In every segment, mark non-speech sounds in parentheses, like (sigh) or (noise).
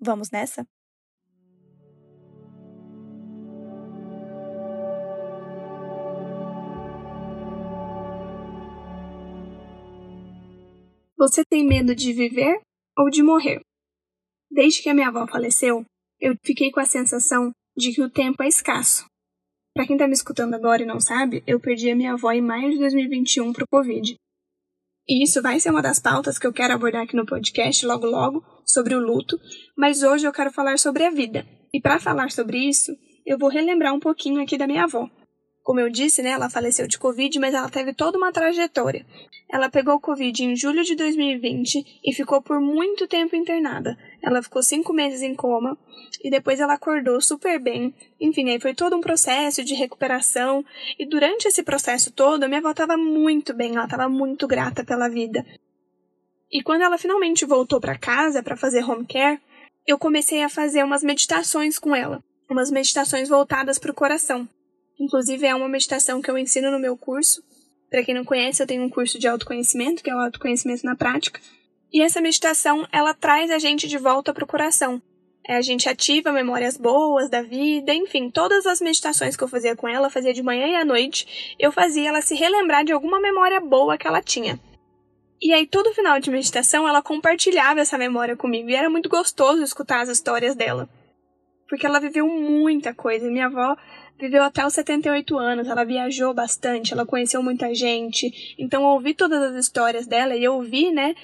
Vamos nessa? Você tem medo de viver ou de morrer? Desde que a minha avó faleceu, eu fiquei com a sensação de que o tempo é escasso. Para quem está me escutando agora e não sabe, eu perdi a minha avó em maio de 2021 para o Covid. E isso vai ser uma das pautas que eu quero abordar aqui no podcast logo logo, sobre o luto, mas hoje eu quero falar sobre a vida. E para falar sobre isso, eu vou relembrar um pouquinho aqui da minha avó. Como eu disse, né, ela faleceu de Covid, mas ela teve toda uma trajetória. Ela pegou Covid em julho de 2020 e ficou por muito tempo internada. Ela ficou cinco meses em coma e depois ela acordou super bem. Enfim, aí foi todo um processo de recuperação. E durante esse processo todo, a minha avó estava muito bem, ela estava muito grata pela vida. E quando ela finalmente voltou para casa para fazer home care, eu comecei a fazer umas meditações com ela, umas meditações voltadas para o coração. Inclusive, é uma meditação que eu ensino no meu curso. Para quem não conhece, eu tenho um curso de autoconhecimento, que é o autoconhecimento na prática. E essa meditação, ela traz a gente de volta para o coração. É, a gente ativa memórias boas da vida, enfim, todas as meditações que eu fazia com ela, fazia de manhã e à noite, eu fazia ela se relembrar de alguma memória boa que ela tinha. E aí, todo final de meditação, ela compartilhava essa memória comigo, e era muito gostoso escutar as histórias dela. Porque ela viveu muita coisa. Minha avó viveu até os 78 anos, ela viajou bastante, ela conheceu muita gente. Então, ouvir todas as histórias dela e ouvir, né,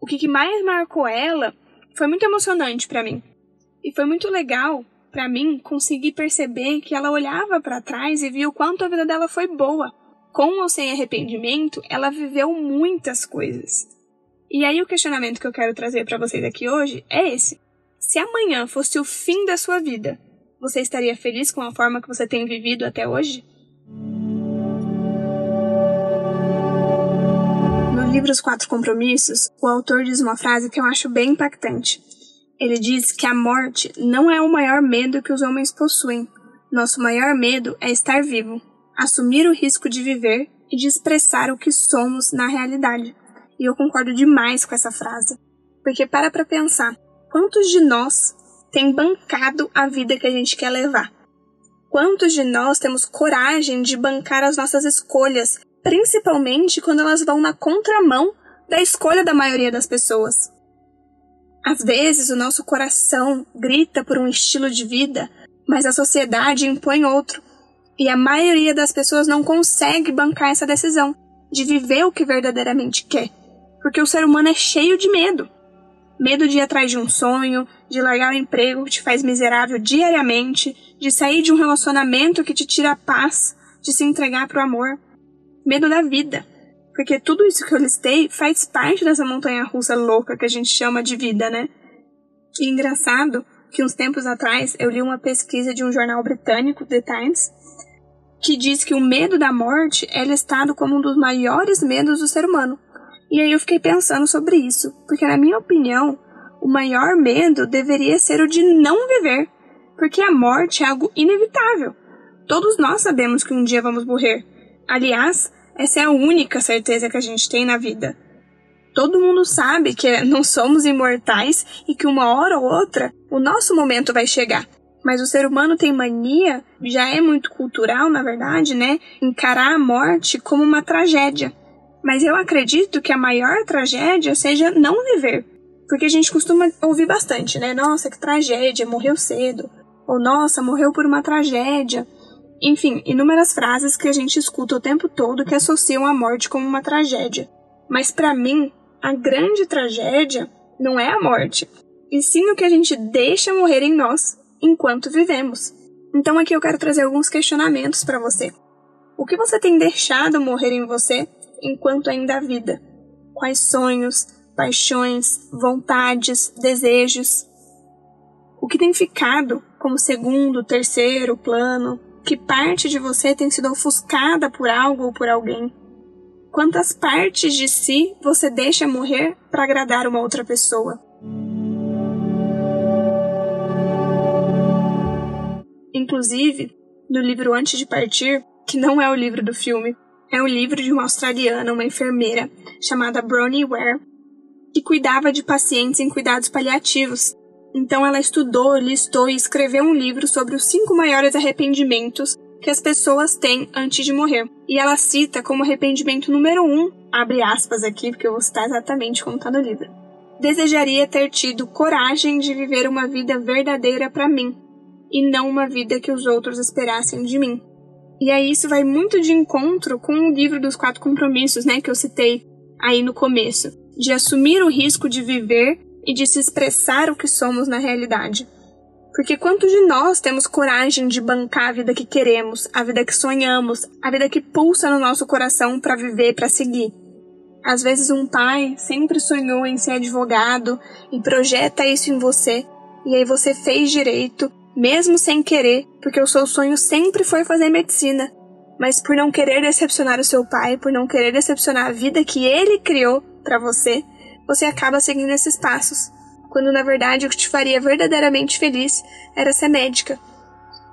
o que, que mais marcou ela foi muito emocionante para mim. E foi muito legal para mim conseguir perceber que ela olhava para trás e viu o quanto a vida dela foi boa. Com ou sem arrependimento, ela viveu muitas coisas. E aí o questionamento que eu quero trazer para vocês aqui hoje é esse: se amanhã fosse o fim da sua vida, você estaria feliz com a forma que você tem vivido até hoje? No livro Os Quatro Compromissos, o autor diz uma frase que eu acho bem impactante. Ele diz que a morte não é o maior medo que os homens possuem. Nosso maior medo é estar vivo, assumir o risco de viver e de expressar o que somos na realidade. E eu concordo demais com essa frase. Porque para pra pensar, quantos de nós tem bancado a vida que a gente quer levar. Quantos de nós temos coragem de bancar as nossas escolhas, principalmente quando elas vão na contramão da escolha da maioria das pessoas? Às vezes o nosso coração grita por um estilo de vida, mas a sociedade impõe outro, e a maioria das pessoas não consegue bancar essa decisão de viver o que verdadeiramente quer, porque o ser humano é cheio de medo. Medo de ir atrás de um sonho, de largar o emprego que te faz miserável diariamente, de sair de um relacionamento que te tira a paz, de se entregar para o amor. Medo da vida. Porque tudo isso que eu listei faz parte dessa montanha russa louca que a gente chama de vida, né? E engraçado que uns tempos atrás eu li uma pesquisa de um jornal britânico, The Times, que diz que o medo da morte é listado como um dos maiores medos do ser humano. E aí eu fiquei pensando sobre isso, porque na minha opinião, o maior medo deveria ser o de não viver, porque a morte é algo inevitável. Todos nós sabemos que um dia vamos morrer. Aliás, essa é a única certeza que a gente tem na vida. Todo mundo sabe que (laughs) não somos imortais e que uma hora ou outra o nosso momento vai chegar. Mas o ser humano tem mania, já é muito cultural, na verdade, né? Encarar a morte como uma tragédia. Mas eu acredito que a maior tragédia seja não viver. Porque a gente costuma ouvir bastante, né? Nossa, que tragédia, morreu cedo. Ou nossa, morreu por uma tragédia. Enfim, inúmeras frases que a gente escuta o tempo todo que associam a morte como uma tragédia. Mas para mim, a grande tragédia não é a morte, e sim o que a gente deixa morrer em nós enquanto vivemos. Então aqui eu quero trazer alguns questionamentos para você. O que você tem deixado morrer em você enquanto ainda há vida? Quais sonhos, paixões, vontades, desejos? O que tem ficado como segundo, terceiro plano? Que parte de você tem sido ofuscada por algo ou por alguém? Quantas partes de si você deixa morrer para agradar uma outra pessoa? Inclusive, no livro Antes de Partir, que não é o livro do filme, é um livro de uma australiana, uma enfermeira, chamada Bronnie Ware, que cuidava de pacientes em cuidados paliativos. Então ela estudou, listou e escreveu um livro sobre os cinco maiores arrependimentos que as pessoas têm antes de morrer. E ela cita como arrependimento número um, abre aspas aqui, porque eu vou citar exatamente como está no livro. Desejaria ter tido coragem de viver uma vida verdadeira para mim, e não uma vida que os outros esperassem de mim. E aí isso vai muito de encontro com o livro dos quatro compromissos, né, que eu citei aí no começo, de assumir o risco de viver e de se expressar o que somos na realidade. Porque quantos de nós temos coragem de bancar a vida que queremos, a vida que sonhamos, a vida que pulsa no nosso coração para viver, para seguir? Às vezes um pai sempre sonhou em ser advogado e projeta isso em você, e aí você fez direito mesmo sem querer, porque o seu sonho sempre foi fazer medicina. Mas por não querer decepcionar o seu pai, por não querer decepcionar a vida que ele criou para você, você acaba seguindo esses passos, quando na verdade o que te faria verdadeiramente feliz era ser médica.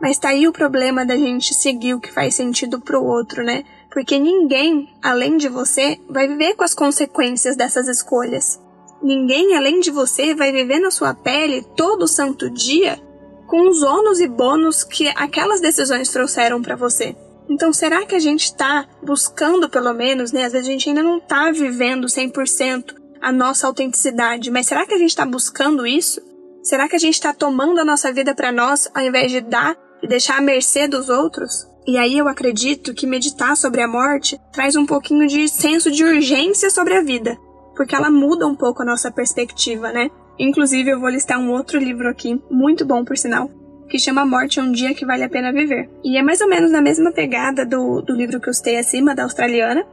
Mas tá aí o problema da gente seguir o que faz sentido pro outro, né? Porque ninguém, além de você, vai viver com as consequências dessas escolhas. Ninguém, além de você, vai viver na sua pele todo santo dia com os ônus e bônus que aquelas decisões trouxeram para você. Então, será que a gente está buscando, pelo menos, né? Às vezes a gente ainda não está vivendo 100% a nossa autenticidade, mas será que a gente está buscando isso? Será que a gente está tomando a nossa vida para nós ao invés de dar e deixar à mercê dos outros? E aí eu acredito que meditar sobre a morte traz um pouquinho de senso de urgência sobre a vida, porque ela muda um pouco a nossa perspectiva, né? Inclusive, eu vou listar um outro livro aqui, muito bom por sinal, que chama Morte é um Dia que Vale a Pena Viver. E é mais ou menos na mesma pegada do, do livro que eu citei acima, da australiana,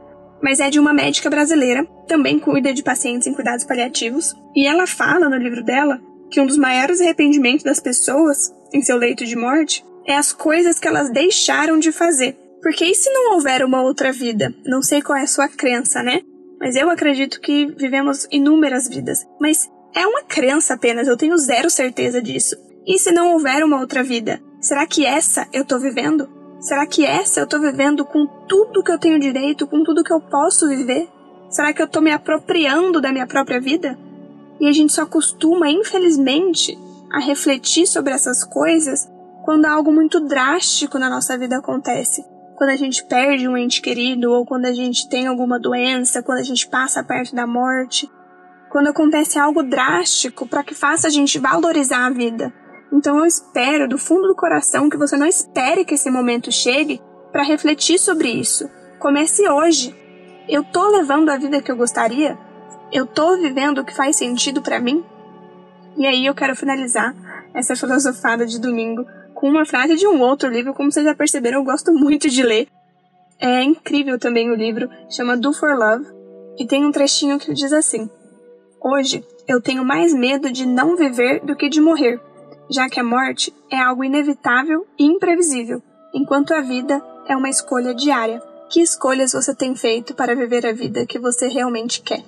mas é de uma médica brasileira, também cuida de pacientes em cuidados paliativos, e ela fala no livro dela que um dos maiores arrependimentos das pessoas em seu leito de morte é as coisas que elas deixaram de fazer. Porque e se não houver uma outra vida? Não sei qual é a sua crença, né? Mas eu acredito que vivemos inúmeras vidas. Mas é uma crença apenas, eu tenho zero certeza disso. E se não houver uma outra vida? Será que essa eu tô vivendo? Será que essa eu tô vivendo com tudo que eu tenho direito, com tudo que eu posso viver? Será que eu tô me apropriando da minha própria vida? E a gente só costuma, infelizmente, a refletir sobre essas coisas quando algo muito drástico na nossa vida acontece. Quando a gente perde um ente querido, ou quando a gente tem alguma doença, quando a gente passa perto da morte quando acontece algo drástico para que faça a gente valorizar a vida. Então eu espero do fundo do coração que você não espere que esse momento chegue para refletir sobre isso. Comece hoje. Eu tô levando a vida que eu gostaria? Eu tô vivendo o que faz sentido para mim? E aí eu quero finalizar essa filosofada de domingo com uma frase de um outro livro, como vocês já perceberam, eu gosto muito de ler. É incrível também o livro, chama Do for Love, e tem um trechinho que diz assim: Hoje, eu tenho mais medo de não viver do que de morrer, já que a morte é algo inevitável e imprevisível, enquanto a vida é uma escolha diária. Que escolhas você tem feito para viver a vida que você realmente quer?